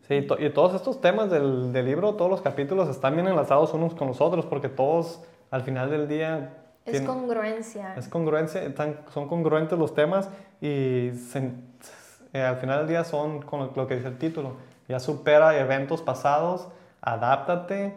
Sí, y todos estos temas del, del libro, todos los capítulos están bien enlazados unos con los otros porque todos al final del día... Es congruencia. Es congruencia, son congruentes los temas y eh, al final del día son con lo que dice el título. Ya supera eventos pasados, adáptate,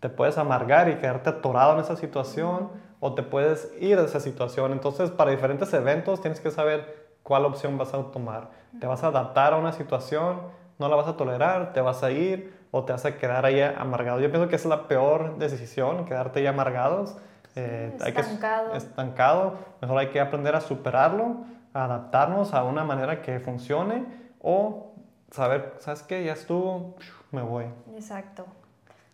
te puedes amargar y quedarte atorado en esa situación o te puedes ir de esa situación. Entonces, para diferentes eventos tienes que saber cuál opción vas a tomar. Te vas a adaptar a una situación, no la vas a tolerar, te vas a ir o te vas a quedar ahí amargado. Yo pienso que es la peor decisión, quedarte ahí amargados. Eh, estancado. estancado. Mejor hay que aprender a superarlo, adaptarnos a una manera que funcione o saber, ¿sabes qué? Ya estuvo, me voy. Exacto.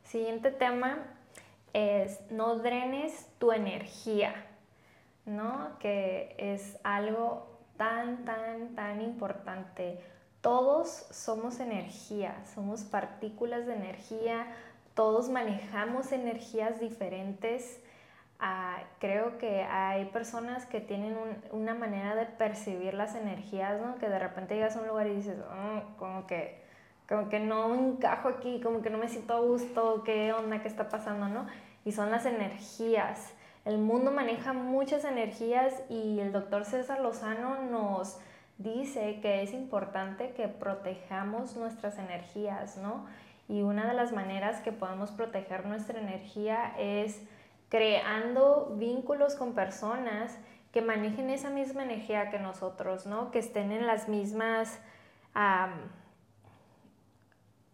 Siguiente tema es no drenes tu energía, ¿no? Que es algo tan, tan, tan importante todos somos energía, somos partículas de energía, todos manejamos energías diferentes. Ah, creo que hay personas que tienen una manera de percibir las energías, ¿no? que de repente llegas a un lugar y dices, oh, como, que, como que no encajo aquí, como que no me siento a gusto, qué onda, qué está pasando, ¿no? Y son las energías. El mundo maneja muchas energías y el doctor César Lozano nos dice que es importante que protejamos nuestras energías, ¿no? Y una de las maneras que podemos proteger nuestra energía es creando vínculos con personas que manejen esa misma energía que nosotros, ¿no? Que estén en las mismas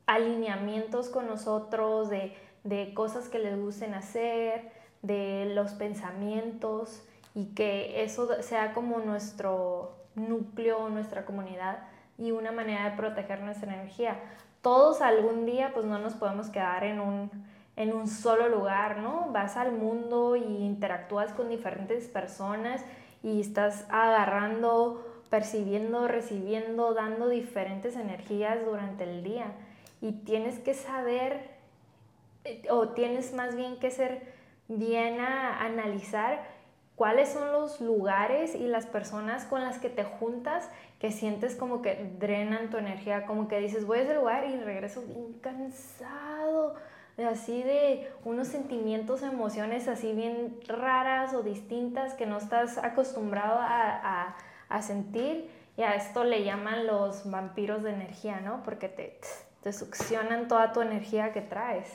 alineamientos con nosotros, de, de cosas que les gusten hacer, de los pensamientos y que eso sea como nuestro núcleo, nuestra comunidad y una manera de proteger nuestra energía. Todos algún día pues no nos podemos quedar en un, en un solo lugar, ¿no? Vas al mundo y interactúas con diferentes personas y estás agarrando, percibiendo, recibiendo, dando diferentes energías durante el día. Y tienes que saber, o tienes más bien que ser bien a analizar cuáles son los lugares y las personas con las que te juntas que sientes como que drenan tu energía, como que dices, voy a ese lugar y regreso bien cansado, así de unos sentimientos, emociones así bien raras o distintas que no estás acostumbrado a, sentir. Y a esto le llaman los vampiros de energía, ¿no? Porque te, te succionan toda tu energía que traes.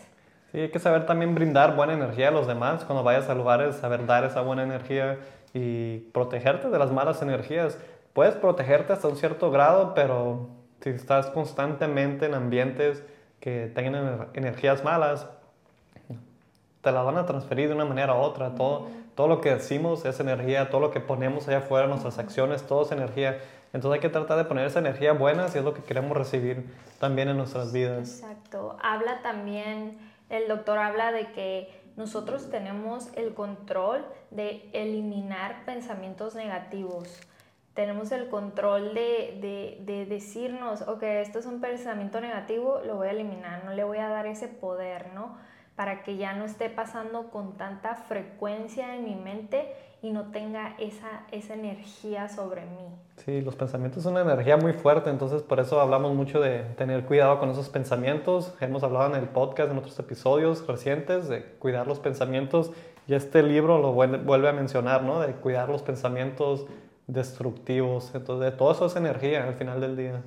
Sí, hay que saber también brindar buena energía a los demás cuando vayas a lugares, saber dar esa buena energía y protegerte de las malas energías. Puedes protegerte hasta un cierto grado, pero si estás constantemente en ambientes que tengan energías malas, te las van a transferir de una manera u otra. Todo, todo lo que decimos es energía, todo lo que ponemos allá afuera, nuestras acciones, todo es energía. Entonces hay que tratar de poner esa energía buena si es lo que queremos recibir también en nuestras vidas. Exacto. Habla también, el doctor habla de que nosotros tenemos el control de eliminar pensamientos negativos. Tenemos el control de, de, de, decirnos, ok, esto es un pensamiento negativo, lo voy a eliminar, no le voy a dar ese poder, ¿no? Para que ya no esté pasando con tanta frecuencia en mi mente y no tenga esa, esa energía sobre mí. Sí, los pensamientos son una energía muy fuerte, entonces por eso hablamos mucho de tener cuidado con esos pensamientos. Hemos hablado en el podcast, en otros episodios recientes, de cuidar los pensamientos y este libro lo vuelve a mencionar, ¿no? De cuidar los pensamientos destructivos. Entonces, todo eso es energía al final del día.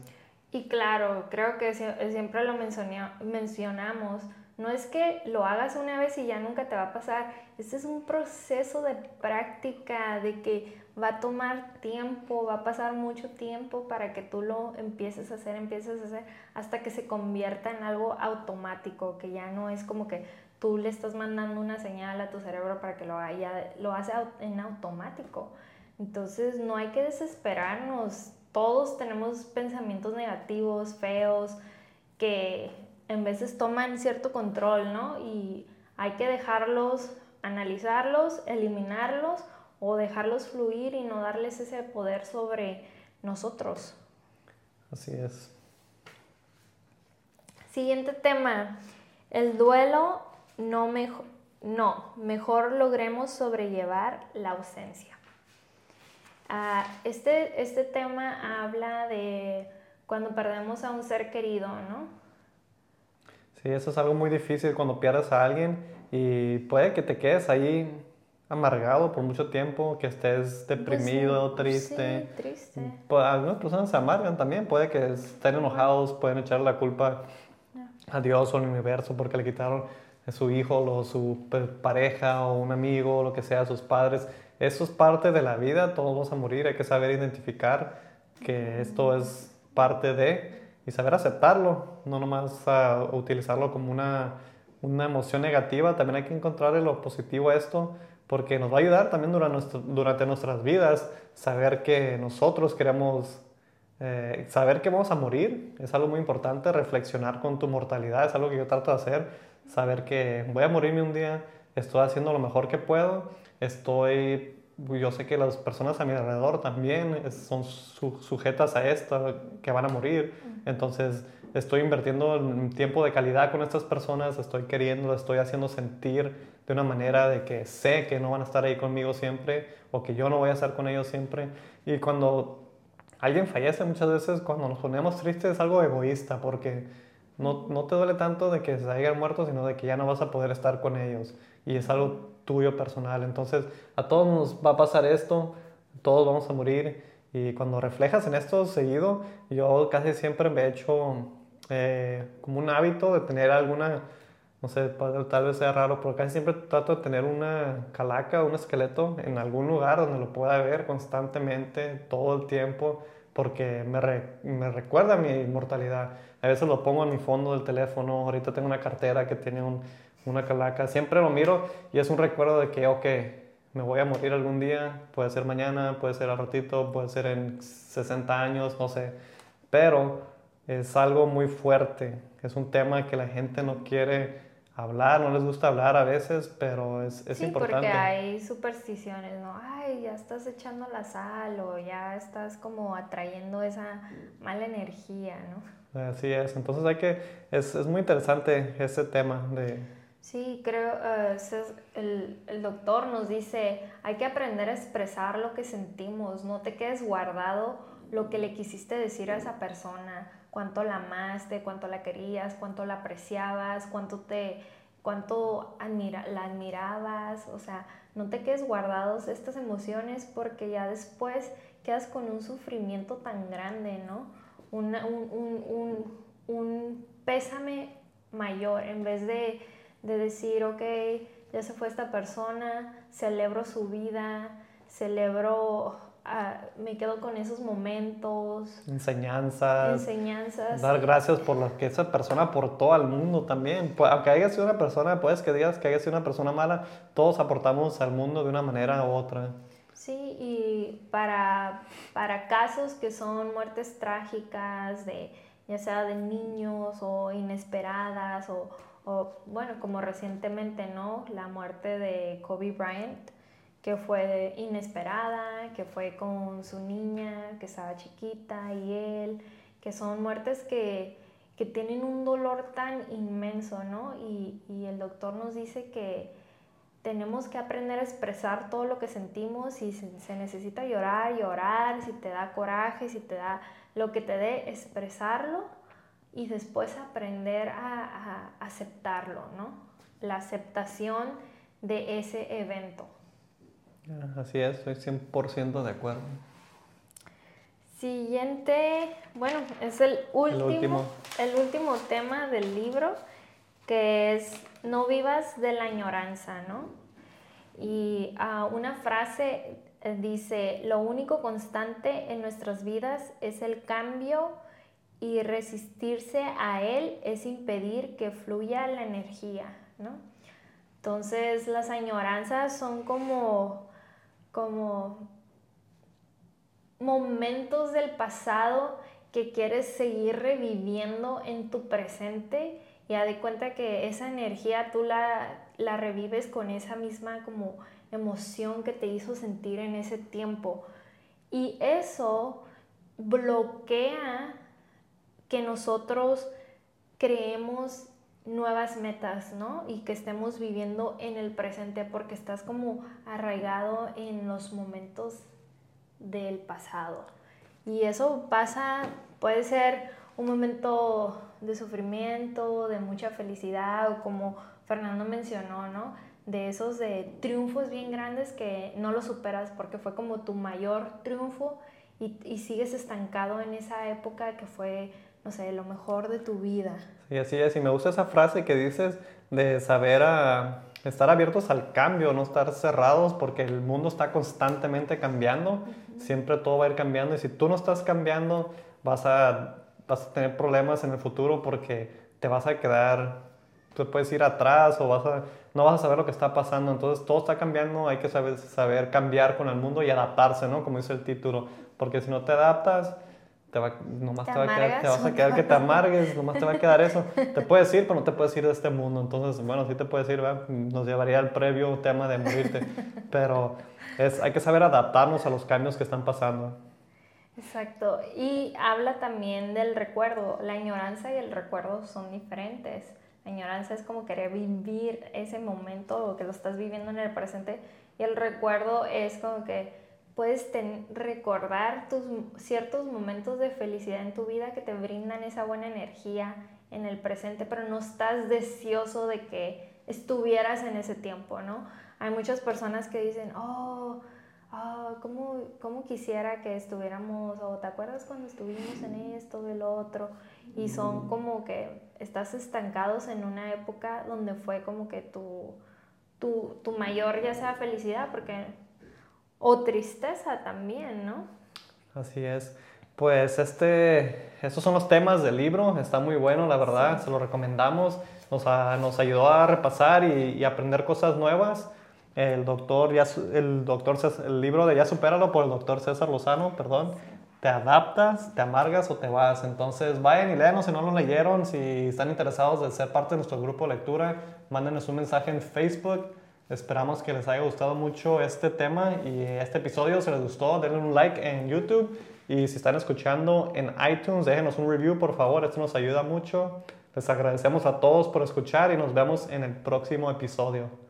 Y claro, creo que siempre lo mencionamos no es que lo hagas una vez y ya nunca te va a pasar. Este es un proceso de práctica, de que va a tomar tiempo, va a pasar mucho tiempo para que tú lo empieces a hacer, empieces a hacer, hasta que se convierta en algo automático, que ya no es como que tú le estás mandando una señal a tu cerebro para que lo haga, ya lo hace en automático. Entonces no hay que desesperarnos. Todos tenemos pensamientos negativos, feos, que en veces toman cierto control, ¿no? Y hay que dejarlos, analizarlos, eliminarlos o dejarlos fluir y no darles ese poder sobre nosotros. Así es. Siguiente tema, el duelo no mejor, no, mejor logremos sobrellevar la ausencia. Ah, este, este tema habla de cuando perdemos a un ser querido, ¿no? Sí, eso es algo muy difícil cuando pierdes a alguien y puede que te quedes ahí amargado por mucho tiempo, que estés pues deprimido, triste. Sí, triste. Pues, algunas personas se amargan también, puede que estén enojados, pueden echar la culpa a Dios o al universo porque le quitaron a su hijo o su pareja o un amigo o lo que sea, sus padres. Eso es parte de la vida, todos vamos a morir, hay que saber identificar que esto es parte de y saber aceptarlo, no nomás uh, utilizarlo como una, una, emoción negativa, también hay que encontrar lo positivo a esto, porque nos va a ayudar también durante nuestras vidas, saber que nosotros queremos, eh, saber que vamos a morir, es algo muy importante, reflexionar con tu mortalidad, es algo que yo trato de hacer, saber que voy a morirme un día, estoy haciendo lo mejor que puedo, estoy yo sé que las personas a mi alrededor también son sujetas a esto, que van a morir. Entonces, estoy invirtiendo tiempo de calidad con estas personas, estoy queriendo, estoy haciendo sentir de una manera de que sé que no van a estar ahí conmigo siempre o que yo no voy a estar con ellos siempre. Y cuando alguien fallece muchas veces, cuando nos ponemos tristes es algo egoísta porque no, no te duele tanto de que se hayan muerto, sino de que ya no vas a poder estar con ellos. Y es algo tuyo personal. Entonces, a todos nos va a pasar esto, todos vamos a morir. Y cuando reflejas en esto seguido, yo casi siempre me he hecho eh, como un hábito de tener alguna, no sé, tal vez sea raro, pero casi siempre trato de tener una calaca, un esqueleto en algún lugar donde lo pueda ver constantemente, todo el tiempo, porque me, me recuerda mi inmortalidad. A veces lo pongo en mi fondo del teléfono, ahorita tengo una cartera que tiene un, una calaca. Siempre lo miro y es un recuerdo de que, ok, me voy a morir algún día, puede ser mañana, puede ser al ratito, puede ser en 60 años, no sé. Pero es algo muy fuerte, es un tema que la gente no quiere hablar, no les gusta hablar a veces, pero es, es sí, importante. porque hay supersticiones, ¿no? Ay, ya estás echando la sal o ya estás como atrayendo esa mala energía, ¿no? Así es, entonces hay que, es, es muy interesante ese tema de Sí, creo, uh, el, el, doctor nos dice, hay que aprender a expresar lo que sentimos, no te quedes guardado lo que le quisiste decir a esa persona, cuánto la amaste, cuánto la querías, cuánto la apreciabas, cuánto te cuánto admira, la admirabas, o sea, no te quedes guardados estas emociones porque ya después quedas con un sufrimiento tan grande, ¿no? un, un, un, un pésame mayor en vez de de decir, ok, ya se fue esta persona, celebro su vida, celebro me quedo con esos momentos. Enseñanzas. Enseñanzas. Dar gracias por lo que esa persona aportó al mundo también. Aunque haya sido una persona, puedes que digas que haya sido una persona mala, todos aportamos al mundo de una manera u otra. Sí, y para, para casos que son muertes trágicas, de, ya sea de niños o inesperadas, o, o bueno, como recientemente, ¿no? La muerte de Kobe Bryant que fue inesperada, que fue con su niña, que estaba chiquita, y él, que son muertes que, que tienen un dolor tan inmenso, ¿no? Y, y, el doctor nos dice que tenemos que aprender a expresar todo lo que sentimos, si se, necesita llorar, llorar, si te da coraje, si te da lo que te dé, expresarlo y después aprender a, a aceptarlo, ¿no? La aceptación de ese evento. Así es, estoy 100% de acuerdo. Siguiente, bueno, es el último, el último, tema del libro, que es no vivas de la añoranza, ¿no? Y uh, una frase eh, dice, lo único constante en nuestras vidas es el cambio y resistirse a él es impedir que fluya la energía, ¿no? Entonces las añoranzas son como como momentos del pasado que quieres seguir reviviendo en tu presente y a de cuenta que esa energía tú la, la revives con esa misma como emoción que te hizo sentir en ese tiempo. Y eso bloquea que nosotros creemos nuevas metas, ¿no? Y que estemos viviendo en el presente porque estás como arraigado en los momentos del pasado. Y eso pasa, puede ser un momento de sufrimiento, de mucha felicidad, o como Fernando mencionó, ¿no? De esos de triunfos bien grandes que no los superas porque fue como tu mayor triunfo y, y sigues estancado en esa época que fue no sé, lo mejor de tu vida. Sí, así es. Y me gusta esa frase que dices de saber a, estar abiertos al cambio, no estar cerrados porque el mundo está constantemente cambiando. Siempre todo va a ir cambiando y si tú no estás cambiando vas a, vas a tener problemas en el futuro porque te vas a quedar, tú puedes ir atrás o vas a, no vas a saber lo que está pasando. Entonces todo está cambiando, hay que saber, saber cambiar con el mundo y adaptarse, ¿no? Como dice el título. Porque si no te adaptas, te va, nomás te, va a quedar, te vas a quedar que te amargues, nomás te va a quedar eso. Te puedes ir, pero no te puedes ir de este mundo. Entonces, bueno, sí te puedes ir, ¿verdad? nos llevaría al previo tema de morirte. Pero es, hay que saber adaptarnos a los cambios que están pasando. Exacto. Y habla también del recuerdo. La añoranza y el recuerdo son diferentes. La añoranza es como querer vivir ese momento que lo estás viviendo en el presente. Y el recuerdo es como que puedes recordar tus ciertos momentos de felicidad en tu vida que te brindan esa buena energía en el presente, pero no estás deseoso de que estuvieras en ese tiempo, ¿no? Hay muchas personas que dicen, oh, oh ¿cómo, quisiera que estuviéramos, o te acuerdas cuando estuvimos en esto, el otro, y son como que estás estancados en una época donde fue como que tu, tu, tu mayor ya sea felicidad, porque o tristeza también, ¿no? Así es. Pues este, estos son los temas del libro, está muy bueno, la verdad, se lo recomendamos, nos, nos ayudó a repasar y, aprender cosas nuevas. El doctor, ya, el, doctor el libro de Ya Supéralo por el doctor César Lozano, perdón, te adaptas, te amargas o te vas. Entonces vayan y léanos si no lo leyeron, si están interesados de ser parte de nuestro grupo de lectura, mándenos un mensaje en Facebook Esperamos que les haya gustado mucho este tema y este episodio. Si les gustó, denle un like en YouTube. Y si están escuchando en iTunes, déjenos un review, por favor. Esto nos ayuda mucho. Les agradecemos a todos por escuchar y nos vemos en el próximo episodio.